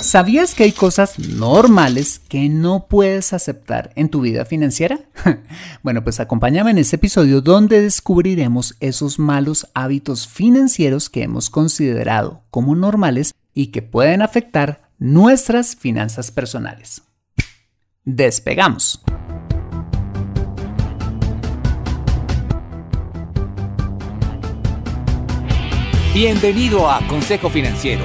¿Sabías que hay cosas normales que no puedes aceptar en tu vida financiera? bueno, pues acompáñame en este episodio donde descubriremos esos malos hábitos financieros que hemos considerado como normales y que pueden afectar nuestras finanzas personales. Despegamos. Bienvenido a Consejo Financiero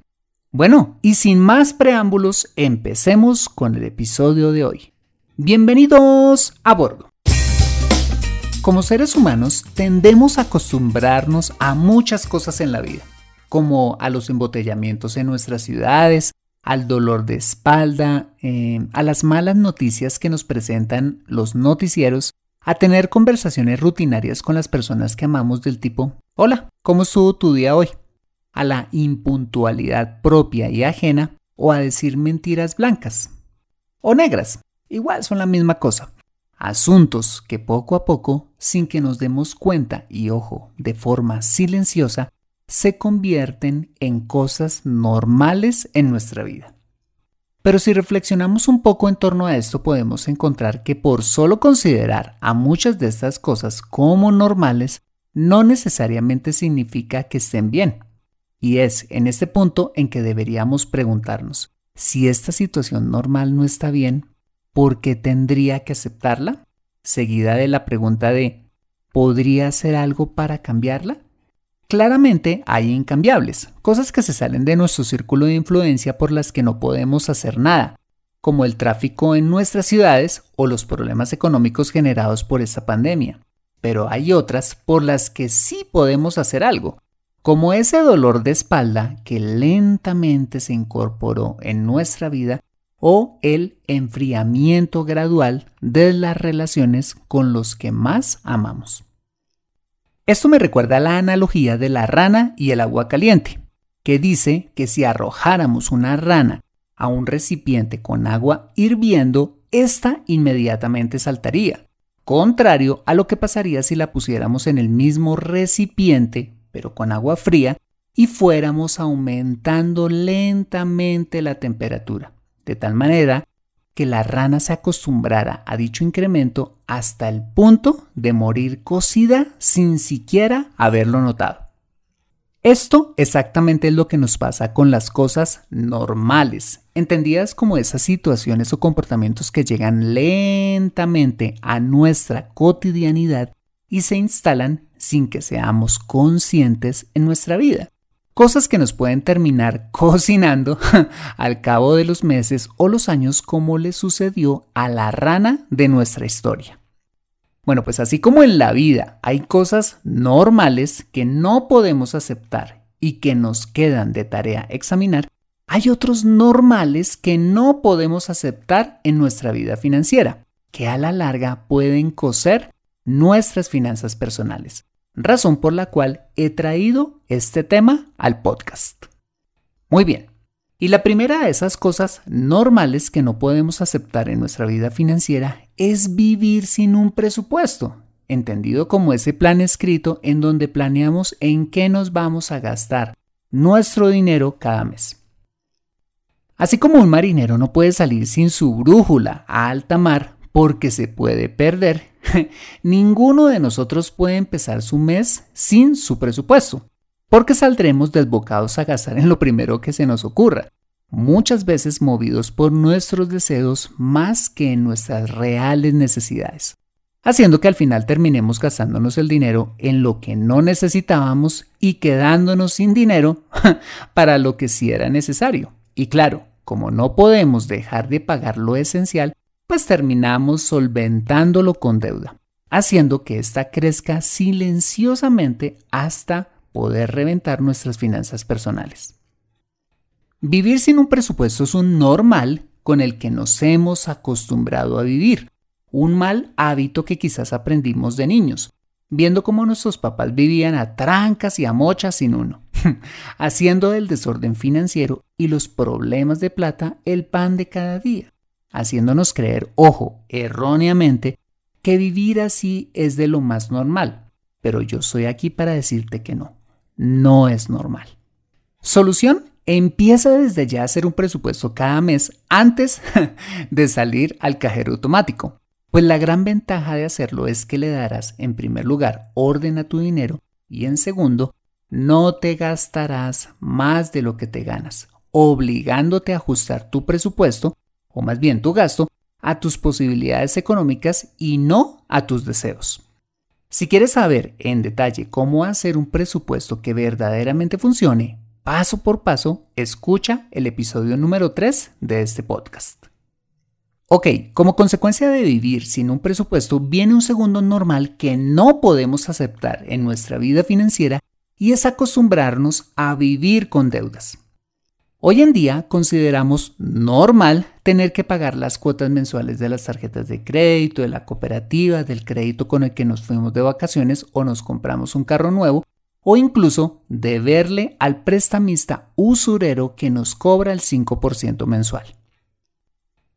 Bueno, y sin más preámbulos, empecemos con el episodio de hoy. Bienvenidos a bordo. Como seres humanos tendemos a acostumbrarnos a muchas cosas en la vida, como a los embotellamientos en nuestras ciudades, al dolor de espalda, eh, a las malas noticias que nos presentan los noticieros, a tener conversaciones rutinarias con las personas que amamos del tipo, hola, ¿cómo estuvo tu día hoy? A la impuntualidad propia y ajena o a decir mentiras blancas o negras. Igual son la misma cosa. Asuntos que poco a poco, sin que nos demos cuenta y ojo, de forma silenciosa, se convierten en cosas normales en nuestra vida. Pero si reflexionamos un poco en torno a esto, podemos encontrar que por solo considerar a muchas de estas cosas como normales, no necesariamente significa que estén bien. Y es en este punto en que deberíamos preguntarnos, si esta situación normal no está bien, ¿por qué tendría que aceptarla? Seguida de la pregunta de, ¿podría hacer algo para cambiarla? Claramente hay incambiables, cosas que se salen de nuestro círculo de influencia por las que no podemos hacer nada, como el tráfico en nuestras ciudades o los problemas económicos generados por esta pandemia. Pero hay otras por las que sí podemos hacer algo, como ese dolor de espalda que lentamente se incorporó en nuestra vida o el enfriamiento gradual de las relaciones con los que más amamos. Esto me recuerda a la analogía de la rana y el agua caliente, que dice que si arrojáramos una rana a un recipiente con agua hirviendo, ésta inmediatamente saltaría, contrario a lo que pasaría si la pusiéramos en el mismo recipiente pero con agua fría, y fuéramos aumentando lentamente la temperatura, de tal manera que la rana se acostumbrara a dicho incremento hasta el punto de morir cocida sin siquiera haberlo notado. Esto exactamente es lo que nos pasa con las cosas normales, entendidas como esas situaciones o comportamientos que llegan lentamente a nuestra cotidianidad y se instalan sin que seamos conscientes en nuestra vida. Cosas que nos pueden terminar cocinando al cabo de los meses o los años como le sucedió a la rana de nuestra historia. Bueno, pues así como en la vida hay cosas normales que no podemos aceptar y que nos quedan de tarea examinar, hay otros normales que no podemos aceptar en nuestra vida financiera, que a la larga pueden coser nuestras finanzas personales, razón por la cual he traído este tema al podcast. Muy bien, y la primera de esas cosas normales que no podemos aceptar en nuestra vida financiera es vivir sin un presupuesto, entendido como ese plan escrito en donde planeamos en qué nos vamos a gastar nuestro dinero cada mes. Así como un marinero no puede salir sin su brújula a alta mar porque se puede perder, ninguno de nosotros puede empezar su mes sin su presupuesto, porque saldremos desbocados a gastar en lo primero que se nos ocurra, muchas veces movidos por nuestros deseos más que en nuestras reales necesidades, haciendo que al final terminemos gastándonos el dinero en lo que no necesitábamos y quedándonos sin dinero para lo que sí era necesario. Y claro, como no podemos dejar de pagar lo esencial, pues terminamos solventándolo con deuda, haciendo que ésta crezca silenciosamente hasta poder reventar nuestras finanzas personales. Vivir sin un presupuesto es un normal con el que nos hemos acostumbrado a vivir, un mal hábito que quizás aprendimos de niños, viendo cómo nuestros papás vivían a trancas y a mochas sin uno, haciendo del desorden financiero y los problemas de plata el pan de cada día, haciéndonos creer, ojo, erróneamente, que vivir así es de lo más normal. Pero yo soy aquí para decirte que no, no es normal. Solución, empieza desde ya a hacer un presupuesto cada mes antes de salir al cajero automático. Pues la gran ventaja de hacerlo es que le darás en primer lugar orden a tu dinero y en segundo, no te gastarás más de lo que te ganas, obligándote a ajustar tu presupuesto, o más bien tu gasto, a tus posibilidades económicas y no a tus deseos. Si quieres saber en detalle cómo hacer un presupuesto que verdaderamente funcione, paso por paso, escucha el episodio número 3 de este podcast. Ok, como consecuencia de vivir sin un presupuesto viene un segundo normal que no podemos aceptar en nuestra vida financiera y es acostumbrarnos a vivir con deudas. Hoy en día consideramos normal tener que pagar las cuotas mensuales de las tarjetas de crédito, de la cooperativa, del crédito con el que nos fuimos de vacaciones o nos compramos un carro nuevo, o incluso deberle al prestamista usurero que nos cobra el 5% mensual.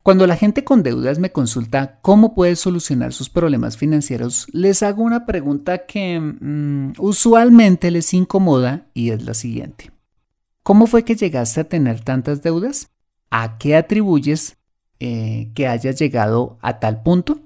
Cuando la gente con deudas me consulta cómo puede solucionar sus problemas financieros, les hago una pregunta que mm, usualmente les incomoda y es la siguiente. ¿Cómo fue que llegaste a tener tantas deudas? ¿A qué atribuyes eh, que hayas llegado a tal punto?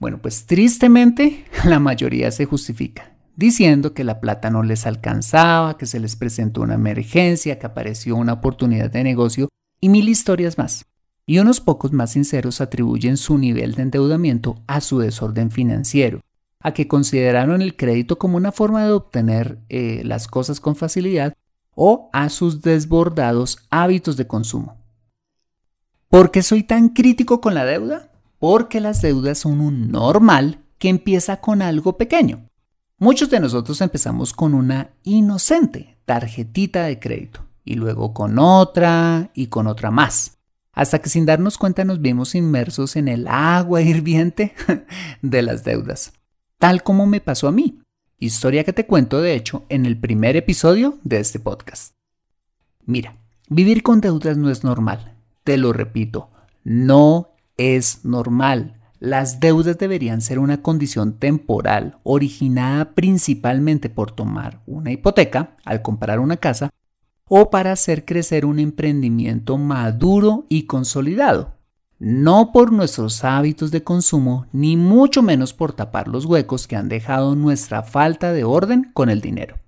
Bueno, pues tristemente la mayoría se justifica, diciendo que la plata no les alcanzaba, que se les presentó una emergencia, que apareció una oportunidad de negocio y mil historias más y unos pocos más sinceros atribuyen su nivel de endeudamiento a su desorden financiero, a que consideraron el crédito como una forma de obtener eh, las cosas con facilidad o a sus desbordados hábitos de consumo. ¿Por qué soy tan crítico con la deuda? Porque las deudas son un normal que empieza con algo pequeño. Muchos de nosotros empezamos con una inocente tarjetita de crédito y luego con otra y con otra más hasta que sin darnos cuenta nos vimos inmersos en el agua hirviente de las deudas, tal como me pasó a mí, historia que te cuento de hecho en el primer episodio de este podcast. Mira, vivir con deudas no es normal, te lo repito, no es normal. Las deudas deberían ser una condición temporal originada principalmente por tomar una hipoteca al comprar una casa o para hacer crecer un emprendimiento maduro y consolidado, no por nuestros hábitos de consumo, ni mucho menos por tapar los huecos que han dejado nuestra falta de orden con el dinero.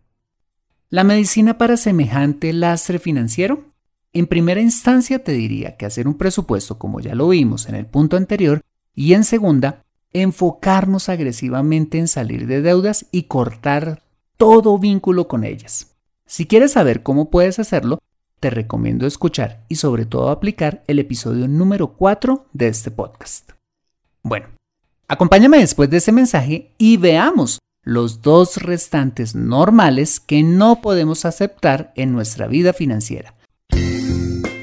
¿La medicina para semejante lastre financiero? En primera instancia te diría que hacer un presupuesto como ya lo vimos en el punto anterior y en segunda, enfocarnos agresivamente en salir de deudas y cortar todo vínculo con ellas. Si quieres saber cómo puedes hacerlo, te recomiendo escuchar y sobre todo aplicar el episodio número 4 de este podcast. Bueno, Acompáñame después de ese mensaje y veamos los dos restantes normales que no podemos aceptar en nuestra vida financiera.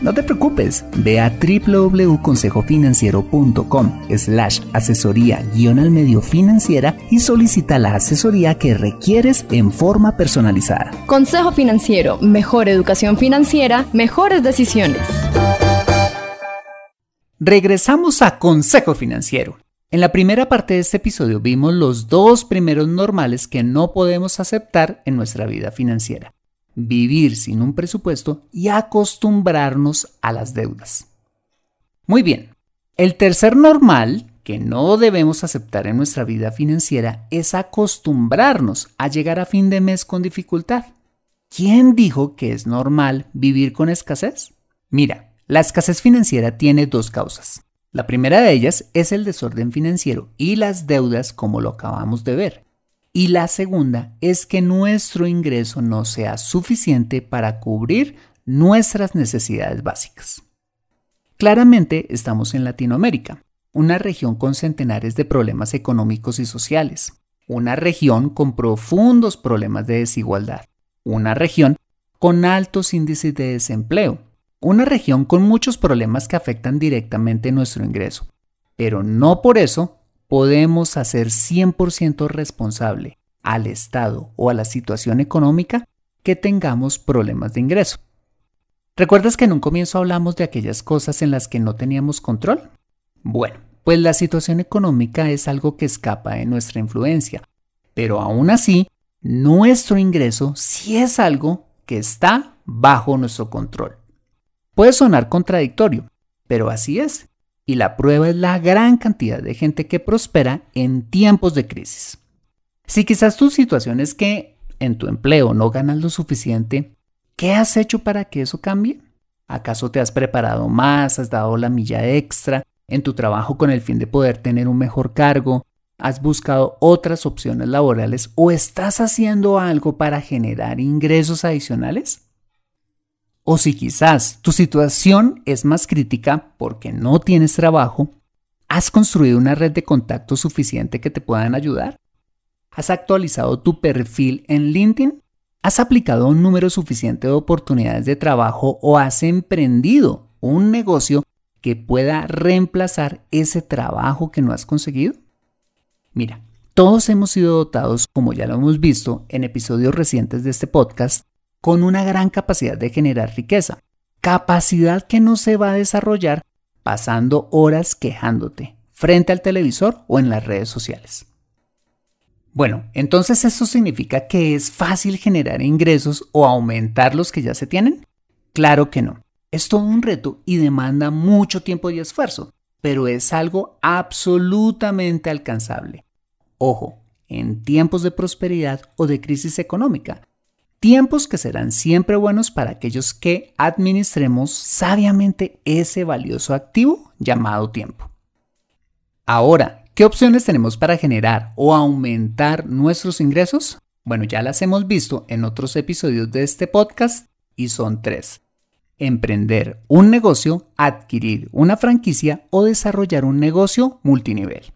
no te preocupes, ve a www.consejofinanciero.com slash asesoría guion al medio financiera y solicita la asesoría que requieres en forma personalizada. Consejo Financiero, mejor educación financiera, mejores decisiones. Regresamos a Consejo Financiero. En la primera parte de este episodio vimos los dos primeros normales que no podemos aceptar en nuestra vida financiera vivir sin un presupuesto y acostumbrarnos a las deudas. Muy bien, el tercer normal que no debemos aceptar en nuestra vida financiera es acostumbrarnos a llegar a fin de mes con dificultad. ¿Quién dijo que es normal vivir con escasez? Mira, la escasez financiera tiene dos causas. La primera de ellas es el desorden financiero y las deudas como lo acabamos de ver. Y la segunda es que nuestro ingreso no sea suficiente para cubrir nuestras necesidades básicas. Claramente estamos en Latinoamérica, una región con centenares de problemas económicos y sociales, una región con profundos problemas de desigualdad, una región con altos índices de desempleo, una región con muchos problemas que afectan directamente nuestro ingreso. Pero no por eso podemos hacer 100% responsable al Estado o a la situación económica que tengamos problemas de ingreso. ¿Recuerdas que en un comienzo hablamos de aquellas cosas en las que no teníamos control? Bueno, pues la situación económica es algo que escapa de nuestra influencia, pero aún así, nuestro ingreso sí es algo que está bajo nuestro control. Puede sonar contradictorio, pero así es y la prueba es la gran cantidad de gente que prospera en tiempos de crisis. Si quizás tu situación es que en tu empleo no ganas lo suficiente, ¿qué has hecho para que eso cambie? ¿Acaso te has preparado más, has dado la milla extra en tu trabajo con el fin de poder tener un mejor cargo? ¿Has buscado otras opciones laborales o estás haciendo algo para generar ingresos adicionales? O si quizás tu situación es más crítica porque no tienes trabajo, ¿has construido una red de contactos suficiente que te puedan ayudar? ¿Has actualizado tu perfil en LinkedIn? ¿Has aplicado un número suficiente de oportunidades de trabajo o has emprendido un negocio que pueda reemplazar ese trabajo que no has conseguido? Mira, todos hemos sido dotados, como ya lo hemos visto en episodios recientes de este podcast, con una gran capacidad de generar riqueza, capacidad que no se va a desarrollar pasando horas quejándote frente al televisor o en las redes sociales. Bueno, entonces eso significa que es fácil generar ingresos o aumentar los que ya se tienen? Claro que no. Es todo un reto y demanda mucho tiempo y esfuerzo, pero es algo absolutamente alcanzable. Ojo, en tiempos de prosperidad o de crisis económica, Tiempos que serán siempre buenos para aquellos que administremos sabiamente ese valioso activo llamado tiempo. Ahora, ¿qué opciones tenemos para generar o aumentar nuestros ingresos? Bueno, ya las hemos visto en otros episodios de este podcast y son tres. Emprender un negocio, adquirir una franquicia o desarrollar un negocio multinivel.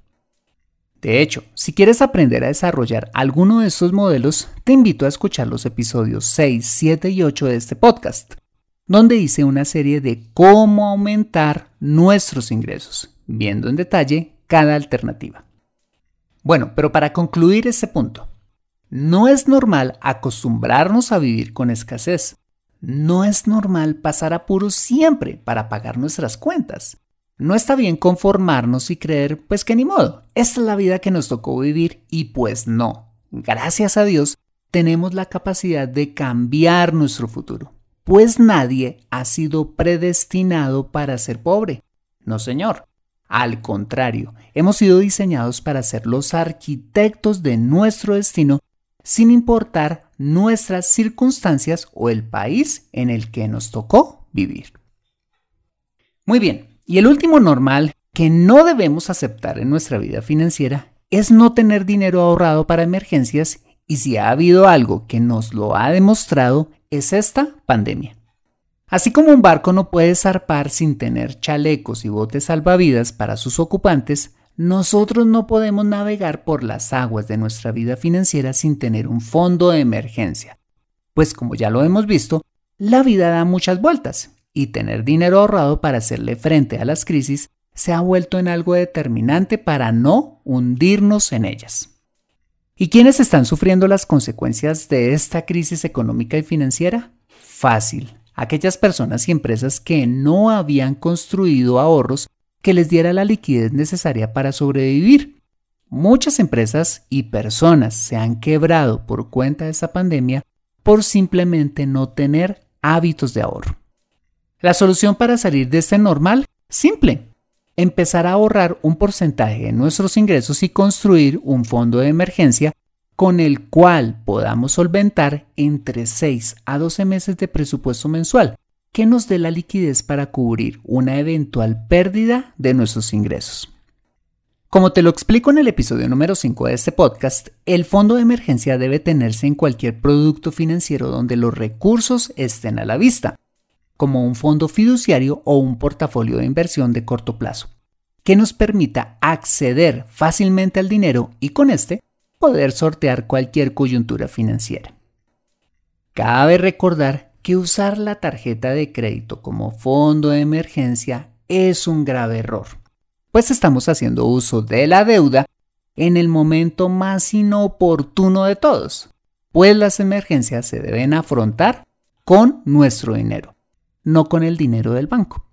De hecho, si quieres aprender a desarrollar alguno de estos modelos, te invito a escuchar los episodios 6, 7 y 8 de este podcast, donde hice una serie de cómo aumentar nuestros ingresos, viendo en detalle cada alternativa. Bueno, pero para concluir este punto, no es normal acostumbrarnos a vivir con escasez. No es normal pasar apuros siempre para pagar nuestras cuentas. No está bien conformarnos y creer, pues que ni modo, esta es la vida que nos tocó vivir y pues no. Gracias a Dios, tenemos la capacidad de cambiar nuestro futuro, pues nadie ha sido predestinado para ser pobre. No, señor. Al contrario, hemos sido diseñados para ser los arquitectos de nuestro destino sin importar nuestras circunstancias o el país en el que nos tocó vivir. Muy bien, y el último normal que no debemos aceptar en nuestra vida financiera es no tener dinero ahorrado para emergencias y si ha habido algo que nos lo ha demostrado es esta pandemia. Así como un barco no puede zarpar sin tener chalecos y botes salvavidas para sus ocupantes, nosotros no podemos navegar por las aguas de nuestra vida financiera sin tener un fondo de emergencia. Pues como ya lo hemos visto, la vida da muchas vueltas y tener dinero ahorrado para hacerle frente a las crisis se ha vuelto en algo determinante para no hundirnos en ellas. ¿Y quiénes están sufriendo las consecuencias de esta crisis económica y financiera? Fácil, aquellas personas y empresas que no habían construido ahorros que les diera la liquidez necesaria para sobrevivir. Muchas empresas y personas se han quebrado por cuenta de esta pandemia por simplemente no tener hábitos de ahorro. La solución para salir de este normal, simple, empezar a ahorrar un porcentaje de nuestros ingresos y construir un fondo de emergencia con el cual podamos solventar entre 6 a 12 meses de presupuesto mensual, que nos dé la liquidez para cubrir una eventual pérdida de nuestros ingresos. Como te lo explico en el episodio número 5 de este podcast, el fondo de emergencia debe tenerse en cualquier producto financiero donde los recursos estén a la vista, como un fondo fiduciario o un portafolio de inversión de corto plazo, que nos permita acceder fácilmente al dinero y con este poder sortear cualquier coyuntura financiera. Cabe recordar que usar la tarjeta de crédito como fondo de emergencia es un grave error, pues estamos haciendo uso de la deuda en el momento más inoportuno de todos, pues las emergencias se deben afrontar con nuestro dinero no con el dinero del banco.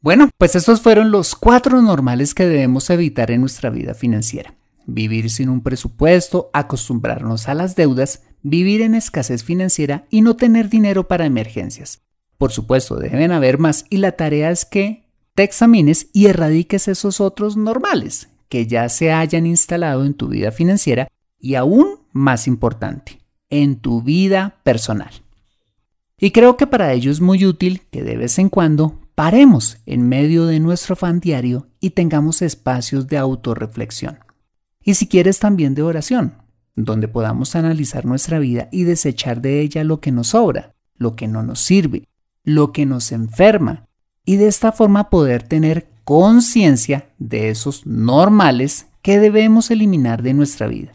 Bueno, pues estos fueron los cuatro normales que debemos evitar en nuestra vida financiera. Vivir sin un presupuesto, acostumbrarnos a las deudas, vivir en escasez financiera y no tener dinero para emergencias. Por supuesto, deben haber más y la tarea es que te examines y erradiques esos otros normales que ya se hayan instalado en tu vida financiera y aún más importante, en tu vida personal. Y creo que para ello es muy útil que de vez en cuando paremos en medio de nuestro fan diario y tengamos espacios de autorreflexión. Y si quieres también de oración, donde podamos analizar nuestra vida y desechar de ella lo que nos sobra, lo que no nos sirve, lo que nos enferma, y de esta forma poder tener conciencia de esos normales que debemos eliminar de nuestra vida.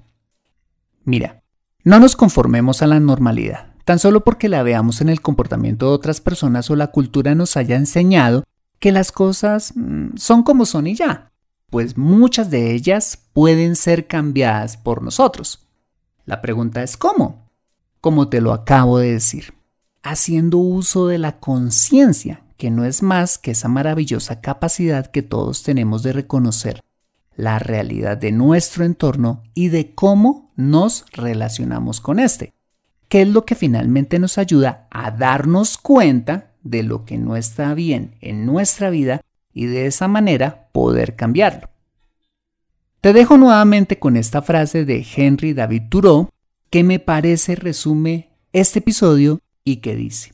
Mira, no nos conformemos a la normalidad tan solo porque la veamos en el comportamiento de otras personas o la cultura nos haya enseñado que las cosas mm, son como son y ya, pues muchas de ellas pueden ser cambiadas por nosotros. La pregunta es ¿cómo? Como te lo acabo de decir, haciendo uso de la conciencia, que no es más que esa maravillosa capacidad que todos tenemos de reconocer la realidad de nuestro entorno y de cómo nos relacionamos con este que es lo que finalmente nos ayuda a darnos cuenta de lo que no está bien en nuestra vida y de esa manera poder cambiarlo. Te dejo nuevamente con esta frase de Henry David Thoreau que me parece resume este episodio y que dice,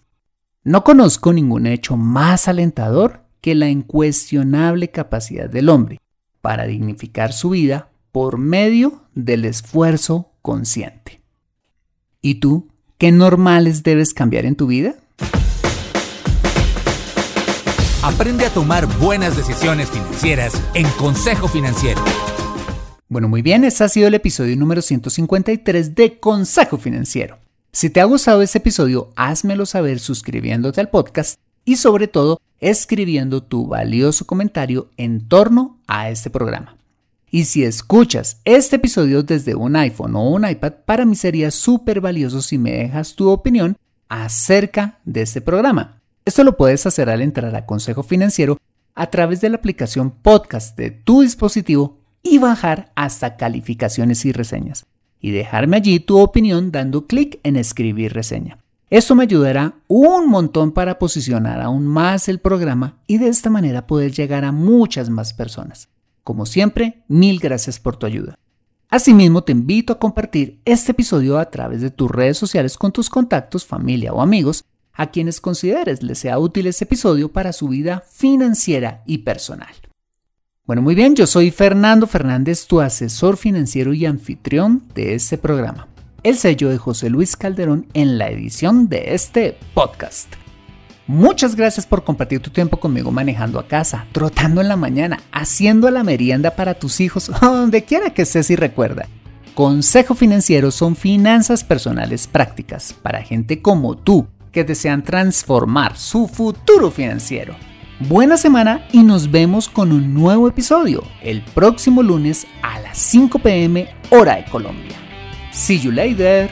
no conozco ningún hecho más alentador que la incuestionable capacidad del hombre para dignificar su vida por medio del esfuerzo consciente. ¿Y tú? ¿Qué normales debes cambiar en tu vida? Aprende a tomar buenas decisiones financieras en Consejo Financiero. Bueno, muy bien, este ha sido el episodio número 153 de Consejo Financiero. Si te ha gustado este episodio, házmelo saber suscribiéndote al podcast y sobre todo escribiendo tu valioso comentario en torno a este programa. Y si escuchas este episodio desde un iPhone o un iPad, para mí sería súper valioso si me dejas tu opinión acerca de este programa. Esto lo puedes hacer al entrar a Consejo Financiero a través de la aplicación podcast de tu dispositivo y bajar hasta calificaciones y reseñas. Y dejarme allí tu opinión dando clic en escribir reseña. Esto me ayudará un montón para posicionar aún más el programa y de esta manera poder llegar a muchas más personas. Como siempre, mil gracias por tu ayuda. Asimismo, te invito a compartir este episodio a través de tus redes sociales con tus contactos, familia o amigos a quienes consideres les sea útil este episodio para su vida financiera y personal. Bueno, muy bien, yo soy Fernando Fernández, tu asesor financiero y anfitrión de este programa. El sello de José Luis Calderón en la edición de este podcast. Muchas gracias por compartir tu tiempo conmigo manejando a casa, trotando en la mañana, haciendo la merienda para tus hijos, donde quiera que estés y recuerda. Consejo Financiero son finanzas personales prácticas para gente como tú que desean transformar su futuro financiero. Buena semana y nos vemos con un nuevo episodio el próximo lunes a las 5 pm hora de Colombia. See you later.